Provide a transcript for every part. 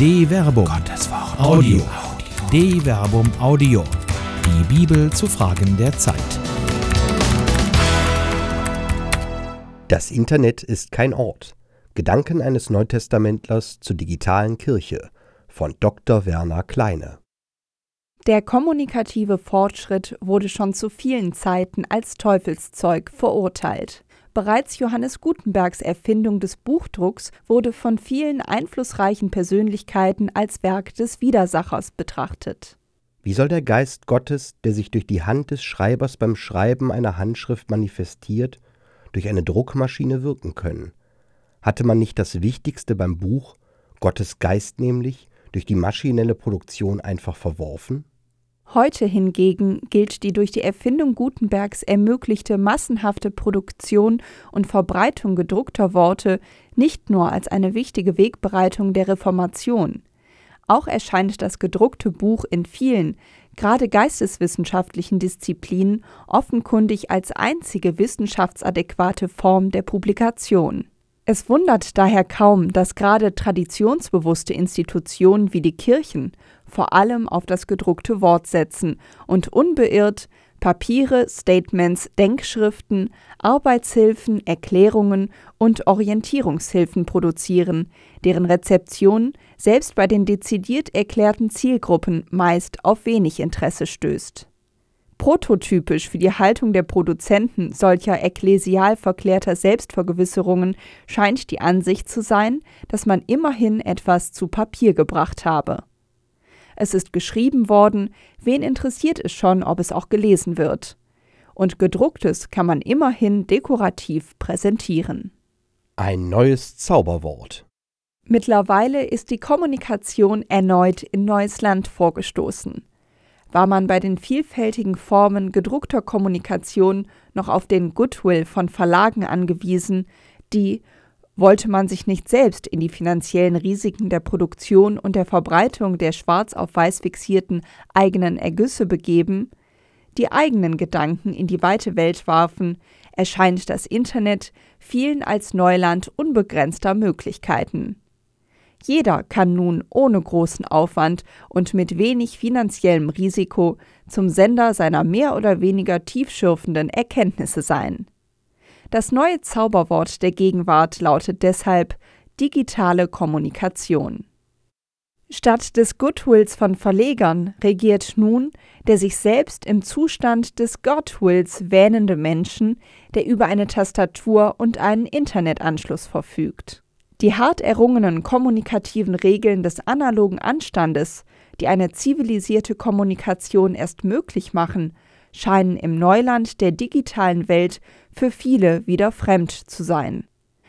De Verbum. Gottes Wort. Audio. De Verbum Audio. Die Bibel zu Fragen der Zeit. Das Internet ist kein Ort. Gedanken eines Neutestamentlers zur digitalen Kirche von Dr. Werner Kleine. Der kommunikative Fortschritt wurde schon zu vielen Zeiten als Teufelszeug verurteilt. Bereits Johannes Gutenbergs Erfindung des Buchdrucks wurde von vielen einflussreichen Persönlichkeiten als Werk des Widersachers betrachtet. Wie soll der Geist Gottes, der sich durch die Hand des Schreibers beim Schreiben einer Handschrift manifestiert, durch eine Druckmaschine wirken können? Hatte man nicht das Wichtigste beim Buch, Gottes Geist nämlich, durch die maschinelle Produktion einfach verworfen? Heute hingegen gilt die durch die Erfindung Gutenbergs ermöglichte massenhafte Produktion und Verbreitung gedruckter Worte nicht nur als eine wichtige Wegbereitung der Reformation. Auch erscheint das gedruckte Buch in vielen, gerade geisteswissenschaftlichen Disziplinen offenkundig als einzige wissenschaftsadäquate Form der Publikation. Es wundert daher kaum, dass gerade traditionsbewusste Institutionen wie die Kirchen vor allem auf das gedruckte Wort setzen und unbeirrt Papiere, Statements, Denkschriften, Arbeitshilfen, Erklärungen und Orientierungshilfen produzieren, deren Rezeption selbst bei den dezidiert erklärten Zielgruppen meist auf wenig Interesse stößt. Prototypisch für die Haltung der Produzenten solcher ekklesial verklärter Selbstvergewisserungen scheint die Ansicht zu sein, dass man immerhin etwas zu Papier gebracht habe. Es ist geschrieben worden, wen interessiert es schon, ob es auch gelesen wird. Und gedrucktes kann man immerhin dekorativ präsentieren. Ein neues Zauberwort. Mittlerweile ist die Kommunikation erneut in neues Land vorgestoßen war man bei den vielfältigen Formen gedruckter Kommunikation noch auf den Goodwill von Verlagen angewiesen, die, wollte man sich nicht selbst in die finanziellen Risiken der Produktion und der Verbreitung der schwarz auf weiß fixierten eigenen Ergüsse begeben, die eigenen Gedanken in die weite Welt warfen, erscheint das Internet vielen als Neuland unbegrenzter Möglichkeiten. Jeder kann nun ohne großen Aufwand und mit wenig finanziellem Risiko zum Sender seiner mehr oder weniger tiefschürfenden Erkenntnisse sein. Das neue Zauberwort der Gegenwart lautet deshalb digitale Kommunikation. Statt des Goodwills von Verlegern regiert nun der sich selbst im Zustand des Godwills wähnende Menschen, der über eine Tastatur und einen Internetanschluss verfügt. Die hart errungenen kommunikativen Regeln des analogen Anstandes, die eine zivilisierte Kommunikation erst möglich machen, scheinen im Neuland der digitalen Welt für viele wieder fremd zu sein.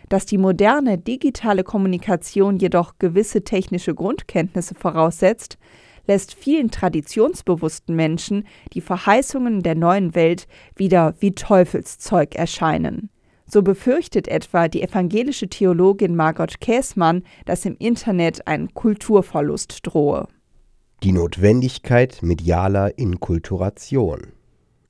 Dass die moderne digitale Kommunikation jedoch gewisse technische Grundkenntnisse voraussetzt, lässt vielen traditionsbewussten Menschen die Verheißungen der neuen Welt wieder wie Teufelszeug erscheinen. So befürchtet etwa die evangelische Theologin Margot Käßmann, dass im Internet ein Kulturverlust drohe. Die Notwendigkeit medialer Inkulturation.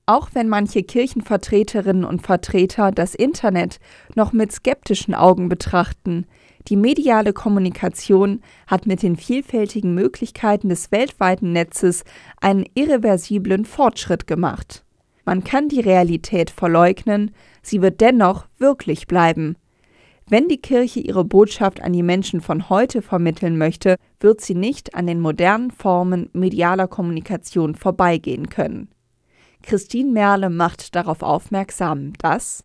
Auch wenn manche Kirchenvertreterinnen und Vertreter das Internet noch mit skeptischen Augen betrachten, die mediale Kommunikation hat mit den vielfältigen Möglichkeiten des weltweiten Netzes einen irreversiblen Fortschritt gemacht. Man kann die Realität verleugnen, sie wird dennoch wirklich bleiben. Wenn die Kirche ihre Botschaft an die Menschen von heute vermitteln möchte, wird sie nicht an den modernen Formen medialer Kommunikation vorbeigehen können. Christine Merle macht darauf aufmerksam, dass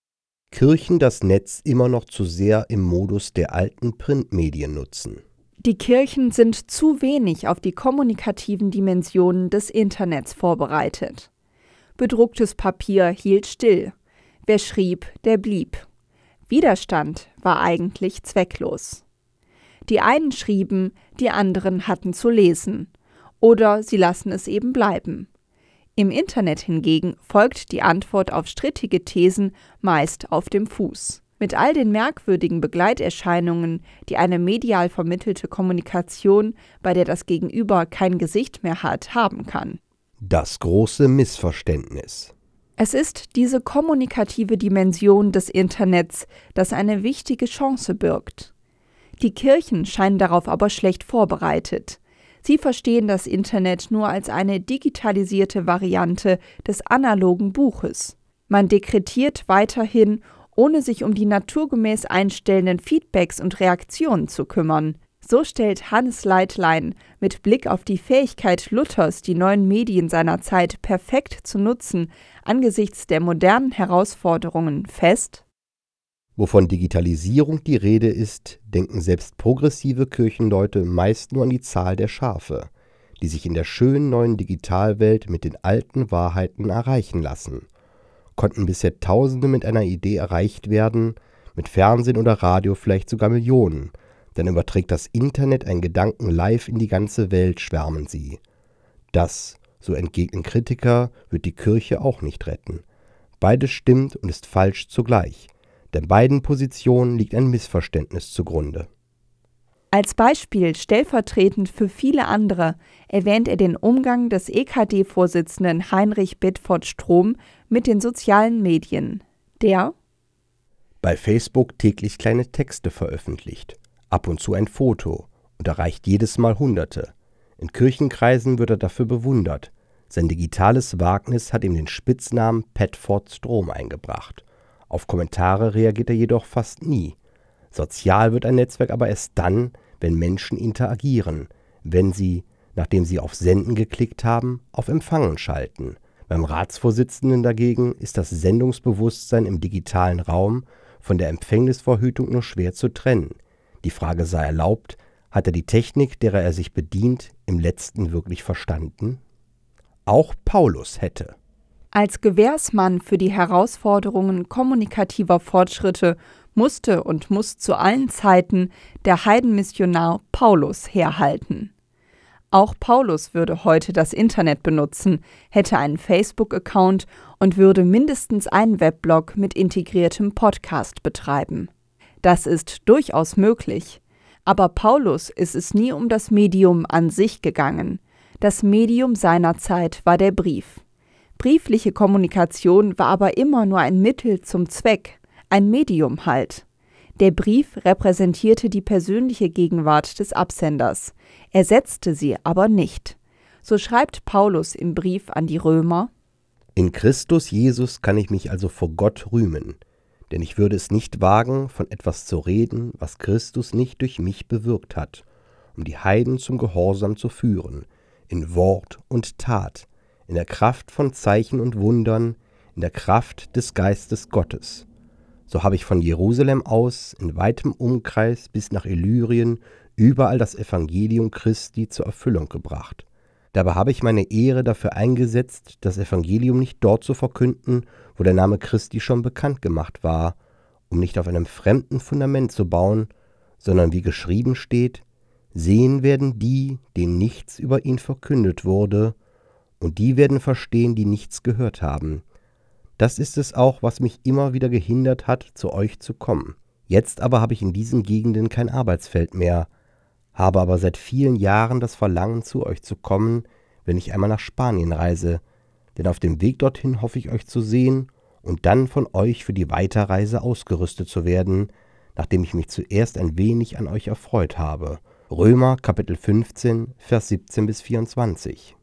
Kirchen das Netz immer noch zu sehr im Modus der alten Printmedien nutzen. Die Kirchen sind zu wenig auf die kommunikativen Dimensionen des Internets vorbereitet. Bedrucktes Papier hielt still. Wer schrieb, der blieb. Widerstand war eigentlich zwecklos. Die einen schrieben, die anderen hatten zu lesen. Oder sie lassen es eben bleiben. Im Internet hingegen folgt die Antwort auf strittige Thesen meist auf dem Fuß. Mit all den merkwürdigen Begleiterscheinungen, die eine medial vermittelte Kommunikation, bei der das Gegenüber kein Gesicht mehr hat, haben kann. Das große Missverständnis. Es ist diese kommunikative Dimension des Internets, das eine wichtige Chance birgt. Die Kirchen scheinen darauf aber schlecht vorbereitet. Sie verstehen das Internet nur als eine digitalisierte Variante des analogen Buches. Man dekretiert weiterhin, ohne sich um die naturgemäß einstellenden Feedbacks und Reaktionen zu kümmern. So stellt Hannes Leitlein mit Blick auf die Fähigkeit Luthers, die neuen Medien seiner Zeit perfekt zu nutzen, angesichts der modernen Herausforderungen fest, Wovon Digitalisierung die Rede ist, denken selbst progressive Kirchenleute meist nur an die Zahl der Schafe, die sich in der schönen neuen Digitalwelt mit den alten Wahrheiten erreichen lassen. Konnten bisher Tausende mit einer Idee erreicht werden, mit Fernsehen oder Radio vielleicht sogar Millionen, dann überträgt das Internet einen Gedanken live in die ganze Welt, schwärmen sie. Das, so entgegnen Kritiker, wird die Kirche auch nicht retten. Beides stimmt und ist falsch zugleich denn beiden Positionen liegt ein Missverständnis zugrunde. Als Beispiel stellvertretend für viele andere erwähnt er den Umgang des EKD-Vorsitzenden Heinrich Bedford Strom mit den sozialen Medien, der bei Facebook täglich kleine Texte veröffentlicht, ab und zu ein Foto und erreicht jedes Mal Hunderte. In Kirchenkreisen wird er dafür bewundert. Sein digitales Wagnis hat ihm den Spitznamen Petford Strom eingebracht. Auf Kommentare reagiert er jedoch fast nie. Sozial wird ein Netzwerk aber erst dann, wenn Menschen interagieren, wenn sie, nachdem sie auf Senden geklickt haben, auf Empfangen schalten. Beim Ratsvorsitzenden dagegen ist das Sendungsbewusstsein im digitalen Raum von der Empfängnisverhütung nur schwer zu trennen. Die Frage sei erlaubt, hat er die Technik, derer er sich bedient, im letzten wirklich verstanden? Auch Paulus hätte. Als Gewährsmann für die Herausforderungen kommunikativer Fortschritte musste und muss zu allen Zeiten der Heidenmissionar Paulus herhalten. Auch Paulus würde heute das Internet benutzen, hätte einen Facebook-Account und würde mindestens einen Weblog mit integriertem Podcast betreiben. Das ist durchaus möglich. Aber Paulus ist es nie um das Medium an sich gegangen. Das Medium seiner Zeit war der Brief. Briefliche Kommunikation war aber immer nur ein Mittel zum Zweck, ein Medium halt. Der Brief repräsentierte die persönliche Gegenwart des Absenders, ersetzte sie aber nicht. So schreibt Paulus im Brief an die Römer In Christus Jesus kann ich mich also vor Gott rühmen, denn ich würde es nicht wagen, von etwas zu reden, was Christus nicht durch mich bewirkt hat, um die Heiden zum Gehorsam zu führen, in Wort und Tat, in der Kraft von Zeichen und Wundern, in der Kraft des Geistes Gottes. So habe ich von Jerusalem aus in weitem Umkreis bis nach Illyrien überall das Evangelium Christi zur Erfüllung gebracht. Dabei habe ich meine Ehre dafür eingesetzt, das Evangelium nicht dort zu verkünden, wo der Name Christi schon bekannt gemacht war, um nicht auf einem fremden Fundament zu bauen, sondern wie geschrieben steht, sehen werden die, denen nichts über ihn verkündet wurde, und die werden verstehen, die nichts gehört haben. Das ist es auch, was mich immer wieder gehindert hat, zu euch zu kommen. Jetzt aber habe ich in diesen Gegenden kein Arbeitsfeld mehr, habe aber seit vielen Jahren das Verlangen, zu euch zu kommen, wenn ich einmal nach Spanien reise, denn auf dem Weg dorthin hoffe ich euch zu sehen und dann von euch für die Weiterreise ausgerüstet zu werden, nachdem ich mich zuerst ein wenig an euch erfreut habe. Römer Kapitel 15, Vers 17 bis 24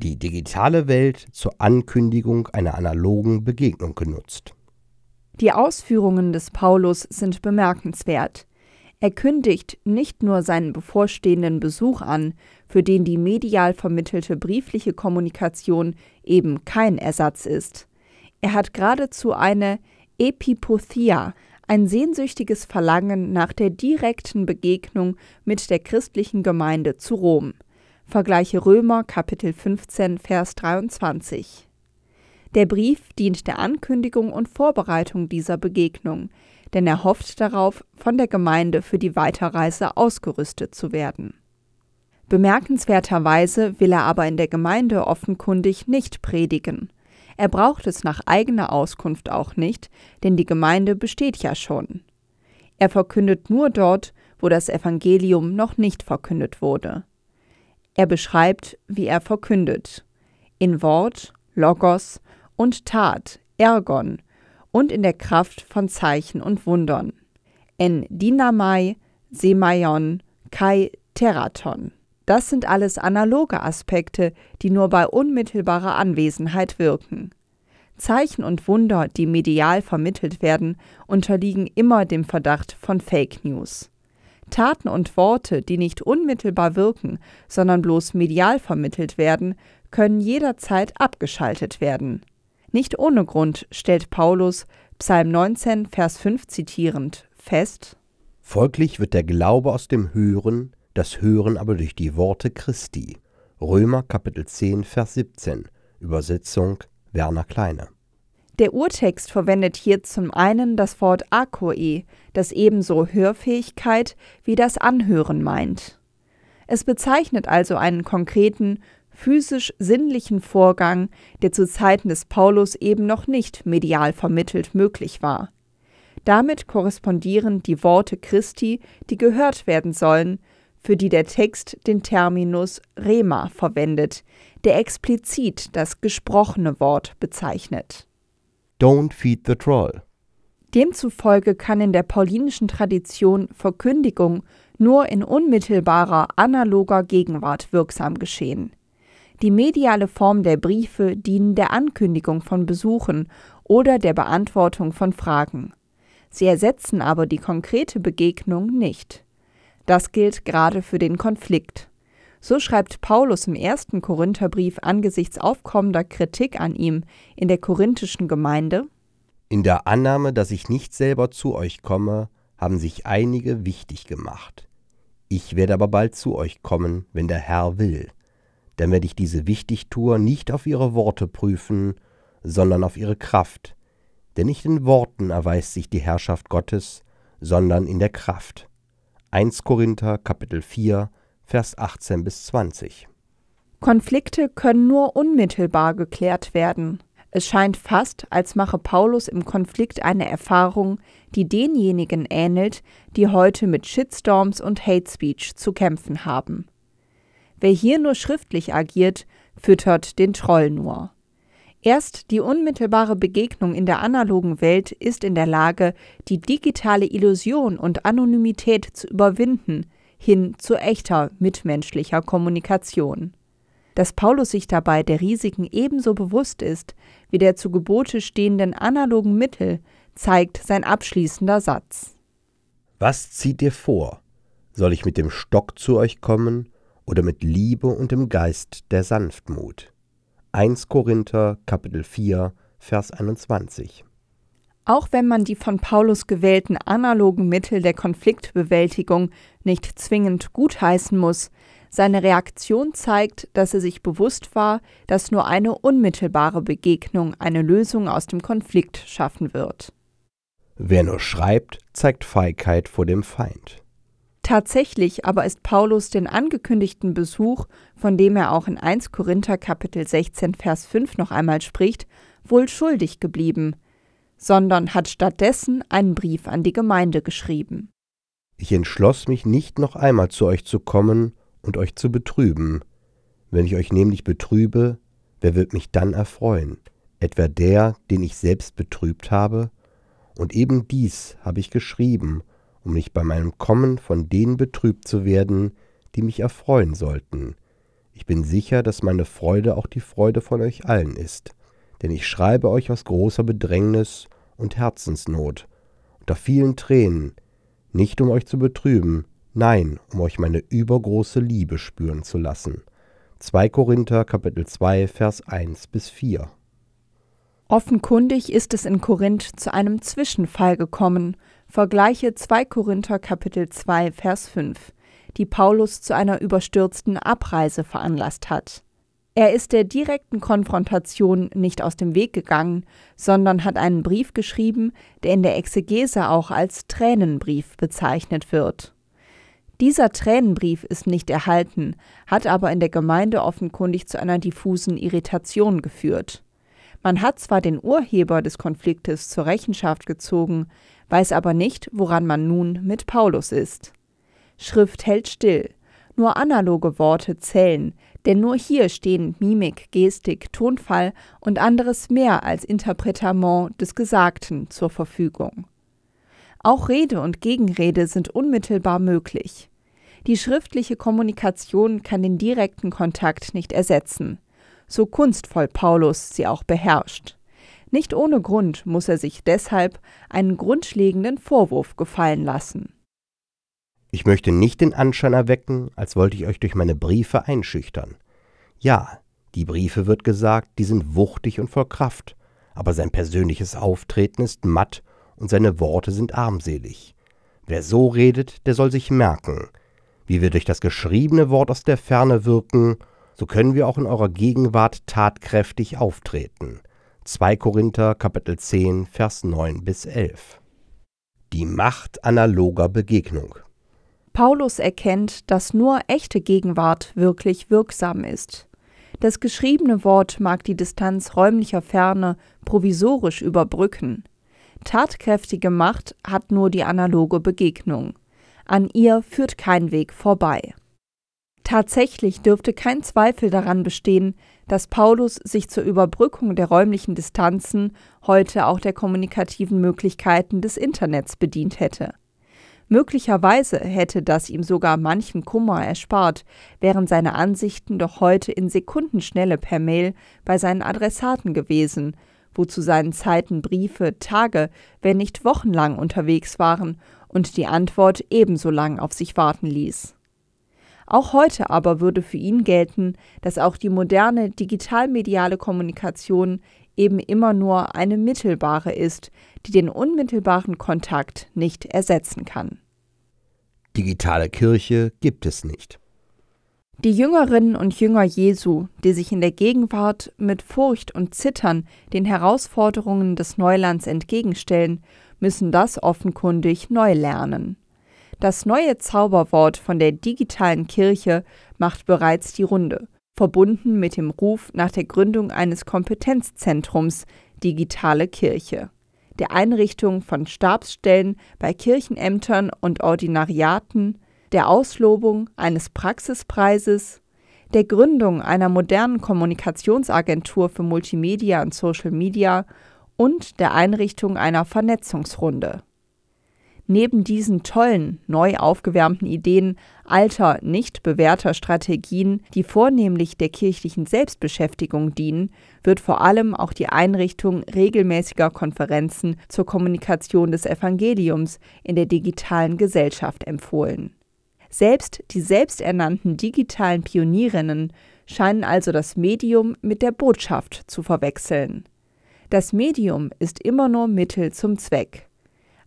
die digitale Welt zur Ankündigung einer analogen Begegnung genutzt. Die Ausführungen des Paulus sind bemerkenswert. Er kündigt nicht nur seinen bevorstehenden Besuch an, für den die medial vermittelte briefliche Kommunikation eben kein Ersatz ist. Er hat geradezu eine Epipothia, ein sehnsüchtiges Verlangen nach der direkten Begegnung mit der christlichen Gemeinde zu Rom. Vergleiche Römer Kapitel 15 Vers 23. Der Brief dient der Ankündigung und Vorbereitung dieser Begegnung, denn er hofft darauf, von der Gemeinde für die Weiterreise ausgerüstet zu werden. Bemerkenswerterweise will er aber in der Gemeinde offenkundig nicht predigen. Er braucht es nach eigener Auskunft auch nicht, denn die Gemeinde besteht ja schon. Er verkündet nur dort, wo das Evangelium noch nicht verkündet wurde. Er beschreibt, wie er verkündet. In Wort, Logos und Tat, Ergon und in der Kraft von Zeichen und Wundern. En Dynamai, Semaion, Kai, Teraton. Das sind alles analoge Aspekte, die nur bei unmittelbarer Anwesenheit wirken. Zeichen und Wunder, die medial vermittelt werden, unterliegen immer dem Verdacht von Fake News. Taten und Worte, die nicht unmittelbar wirken, sondern bloß medial vermittelt werden, können jederzeit abgeschaltet werden. Nicht ohne Grund stellt Paulus Psalm 19, Vers 5 zitierend fest: Folglich wird der Glaube aus dem Hören, das Hören aber durch die Worte Christi. Römer Kapitel 10, Vers 17. Übersetzung Werner Kleine. Der Urtext verwendet hier zum einen das Wort akoe, das ebenso Hörfähigkeit wie das Anhören meint. Es bezeichnet also einen konkreten, physisch-sinnlichen Vorgang, der zu Zeiten des Paulus eben noch nicht medial vermittelt möglich war. Damit korrespondieren die Worte Christi, die gehört werden sollen, für die der Text den Terminus Rema verwendet, der explizit das gesprochene Wort bezeichnet. Don't feed the troll. Demzufolge kann in der paulinischen Tradition Verkündigung nur in unmittelbarer analoger Gegenwart wirksam geschehen. Die mediale Form der Briefe dienen der Ankündigung von Besuchen oder der Beantwortung von Fragen. Sie ersetzen aber die konkrete Begegnung nicht. Das gilt gerade für den Konflikt. So schreibt Paulus im ersten Korintherbrief angesichts aufkommender Kritik an ihm in der korinthischen Gemeinde In der Annahme, dass ich nicht selber zu euch komme, haben sich einige wichtig gemacht. Ich werde aber bald zu euch kommen, wenn der Herr will. Dann werde ich diese Wichtigtuer nicht auf ihre Worte prüfen, sondern auf ihre Kraft. Denn nicht in Worten erweist sich die Herrschaft Gottes, sondern in der Kraft. 1 Korinther Kapitel 4 Vers 18 bis 20. Konflikte können nur unmittelbar geklärt werden. Es scheint fast, als mache Paulus im Konflikt eine Erfahrung, die denjenigen ähnelt, die heute mit Shitstorms und Hate Speech zu kämpfen haben. Wer hier nur schriftlich agiert, füttert den Troll nur. Erst die unmittelbare Begegnung in der analogen Welt ist in der Lage, die digitale Illusion und Anonymität zu überwinden, hin zu echter mitmenschlicher Kommunikation. Dass Paulus sich dabei der Risiken ebenso bewusst ist wie der zu Gebote stehenden analogen Mittel, zeigt sein abschließender Satz. Was zieht ihr vor? Soll ich mit dem Stock zu euch kommen oder mit Liebe und dem Geist der Sanftmut? 1 Korinther Kapitel 4 Vers 21 auch wenn man die von Paulus gewählten analogen Mittel der Konfliktbewältigung nicht zwingend gutheißen muss, seine Reaktion zeigt, dass er sich bewusst war, dass nur eine unmittelbare Begegnung eine Lösung aus dem Konflikt schaffen wird. Wer nur schreibt, zeigt Feigheit vor dem Feind. Tatsächlich aber ist Paulus den angekündigten Besuch, von dem er auch in 1 Korinther Kapitel 16 Vers 5 noch einmal spricht, wohl schuldig geblieben – sondern hat stattdessen einen Brief an die Gemeinde geschrieben. Ich entschloss mich nicht noch einmal zu euch zu kommen und euch zu betrüben. Wenn ich euch nämlich betrübe, wer wird mich dann erfreuen? Etwa der, den ich selbst betrübt habe? Und eben dies habe ich geschrieben, um nicht bei meinem Kommen von denen betrübt zu werden, die mich erfreuen sollten. Ich bin sicher, dass meine Freude auch die Freude von euch allen ist denn ich schreibe euch aus großer Bedrängnis und Herzensnot, unter vielen Tränen, nicht um euch zu betrüben, nein, um euch meine übergroße Liebe spüren zu lassen. 2 Korinther Kapitel 2 Vers 1 bis 4 Offenkundig ist es in Korinth zu einem Zwischenfall gekommen, vergleiche 2 Korinther Kapitel 2 Vers 5, die Paulus zu einer überstürzten Abreise veranlasst hat. Er ist der direkten Konfrontation nicht aus dem Weg gegangen, sondern hat einen Brief geschrieben, der in der Exegese auch als Tränenbrief bezeichnet wird. Dieser Tränenbrief ist nicht erhalten, hat aber in der Gemeinde offenkundig zu einer diffusen Irritation geführt. Man hat zwar den Urheber des Konfliktes zur Rechenschaft gezogen, weiß aber nicht, woran man nun mit Paulus ist. Schrift hält still, nur analoge Worte zählen, denn nur hier stehen Mimik, Gestik, Tonfall und anderes mehr als Interpretement des Gesagten zur Verfügung. Auch Rede und Gegenrede sind unmittelbar möglich. Die schriftliche Kommunikation kann den direkten Kontakt nicht ersetzen, so kunstvoll Paulus sie auch beherrscht. Nicht ohne Grund muss er sich deshalb einen grundlegenden Vorwurf gefallen lassen. Ich möchte nicht den Anschein erwecken, als wollte ich euch durch meine Briefe einschüchtern. Ja, die Briefe wird gesagt, die sind wuchtig und voll Kraft, aber sein persönliches Auftreten ist matt und seine Worte sind armselig. Wer so redet, der soll sich merken, wie wir durch das geschriebene Wort aus der Ferne wirken, so können wir auch in eurer Gegenwart tatkräftig auftreten. 2 Korinther Kapitel 10 Vers 9 bis 11. Die Macht analoger Begegnung. Paulus erkennt, dass nur echte Gegenwart wirklich wirksam ist. Das geschriebene Wort mag die Distanz räumlicher Ferne provisorisch überbrücken. Tatkräftige Macht hat nur die analoge Begegnung. An ihr führt kein Weg vorbei. Tatsächlich dürfte kein Zweifel daran bestehen, dass Paulus sich zur Überbrückung der räumlichen Distanzen heute auch der kommunikativen Möglichkeiten des Internets bedient hätte. Möglicherweise hätte das ihm sogar manchen Kummer erspart, wären seine Ansichten doch heute in Sekundenschnelle per Mail bei seinen Adressaten gewesen, wo zu seinen Zeiten Briefe Tage, wenn nicht wochenlang unterwegs waren und die Antwort ebenso lang auf sich warten ließ. Auch heute aber würde für ihn gelten, dass auch die moderne digitalmediale Kommunikation eben immer nur eine mittelbare ist, die den unmittelbaren Kontakt nicht ersetzen kann. Digitale Kirche gibt es nicht. Die Jüngerinnen und Jünger Jesu, die sich in der Gegenwart mit Furcht und Zittern den Herausforderungen des Neulands entgegenstellen, müssen das offenkundig neu lernen. Das neue Zauberwort von der digitalen Kirche macht bereits die Runde, verbunden mit dem Ruf nach der Gründung eines Kompetenzzentrums Digitale Kirche der Einrichtung von Stabsstellen bei Kirchenämtern und Ordinariaten, der Auslobung eines Praxispreises, der Gründung einer modernen Kommunikationsagentur für Multimedia und Social Media und der Einrichtung einer Vernetzungsrunde. Neben diesen tollen, neu aufgewärmten Ideen alter, nicht bewährter Strategien, die vornehmlich der kirchlichen Selbstbeschäftigung dienen, wird vor allem auch die Einrichtung regelmäßiger Konferenzen zur Kommunikation des Evangeliums in der digitalen Gesellschaft empfohlen. Selbst die selbsternannten digitalen Pionierinnen scheinen also das Medium mit der Botschaft zu verwechseln. Das Medium ist immer nur Mittel zum Zweck.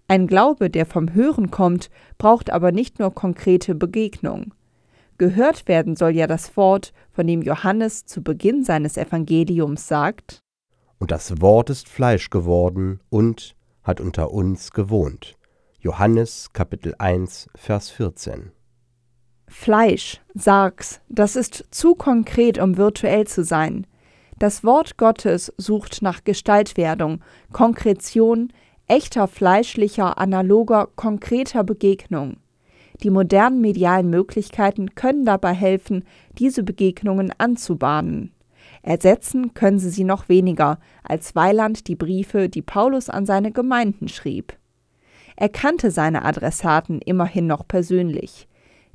Ein Glaube, der vom Hören kommt, braucht aber nicht nur konkrete Begegnung. Gehört werden soll ja das Wort, von dem Johannes zu Beginn seines Evangeliums sagt Und das Wort ist Fleisch geworden und hat unter uns gewohnt. Johannes Kapitel 1 Vers 14 Fleisch, Sargs, das ist zu konkret, um virtuell zu sein. Das Wort Gottes sucht nach Gestaltwerdung, Konkretion, echter fleischlicher, analoger, konkreter Begegnung. Die modernen medialen Möglichkeiten können dabei helfen, diese Begegnungen anzubahnen. Ersetzen können sie sie noch weniger, als Weiland die Briefe, die Paulus an seine Gemeinden schrieb. Er kannte seine Adressaten immerhin noch persönlich.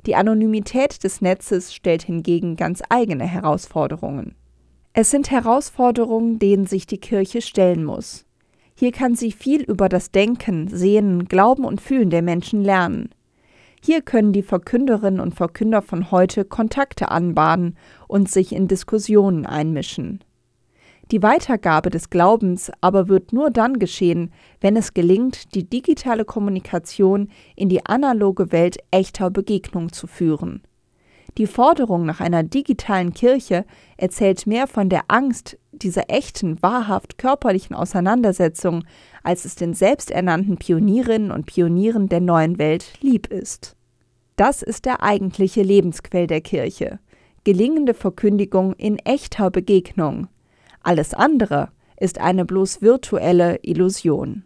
Die Anonymität des Netzes stellt hingegen ganz eigene Herausforderungen. Es sind Herausforderungen, denen sich die Kirche stellen muss. Hier kann sie viel über das Denken, Sehen, Glauben und Fühlen der Menschen lernen. Hier können die Verkünderinnen und Verkünder von heute Kontakte anbahnen und sich in Diskussionen einmischen. Die Weitergabe des Glaubens aber wird nur dann geschehen, wenn es gelingt, die digitale Kommunikation in die analoge Welt echter Begegnung zu führen. Die Forderung nach einer digitalen Kirche erzählt mehr von der Angst dieser echten, wahrhaft körperlichen Auseinandersetzung, als es den selbsternannten Pionierinnen und Pionieren der neuen Welt lieb ist. Das ist der eigentliche Lebensquell der Kirche. Gelingende Verkündigung in echter Begegnung. Alles andere ist eine bloß virtuelle Illusion.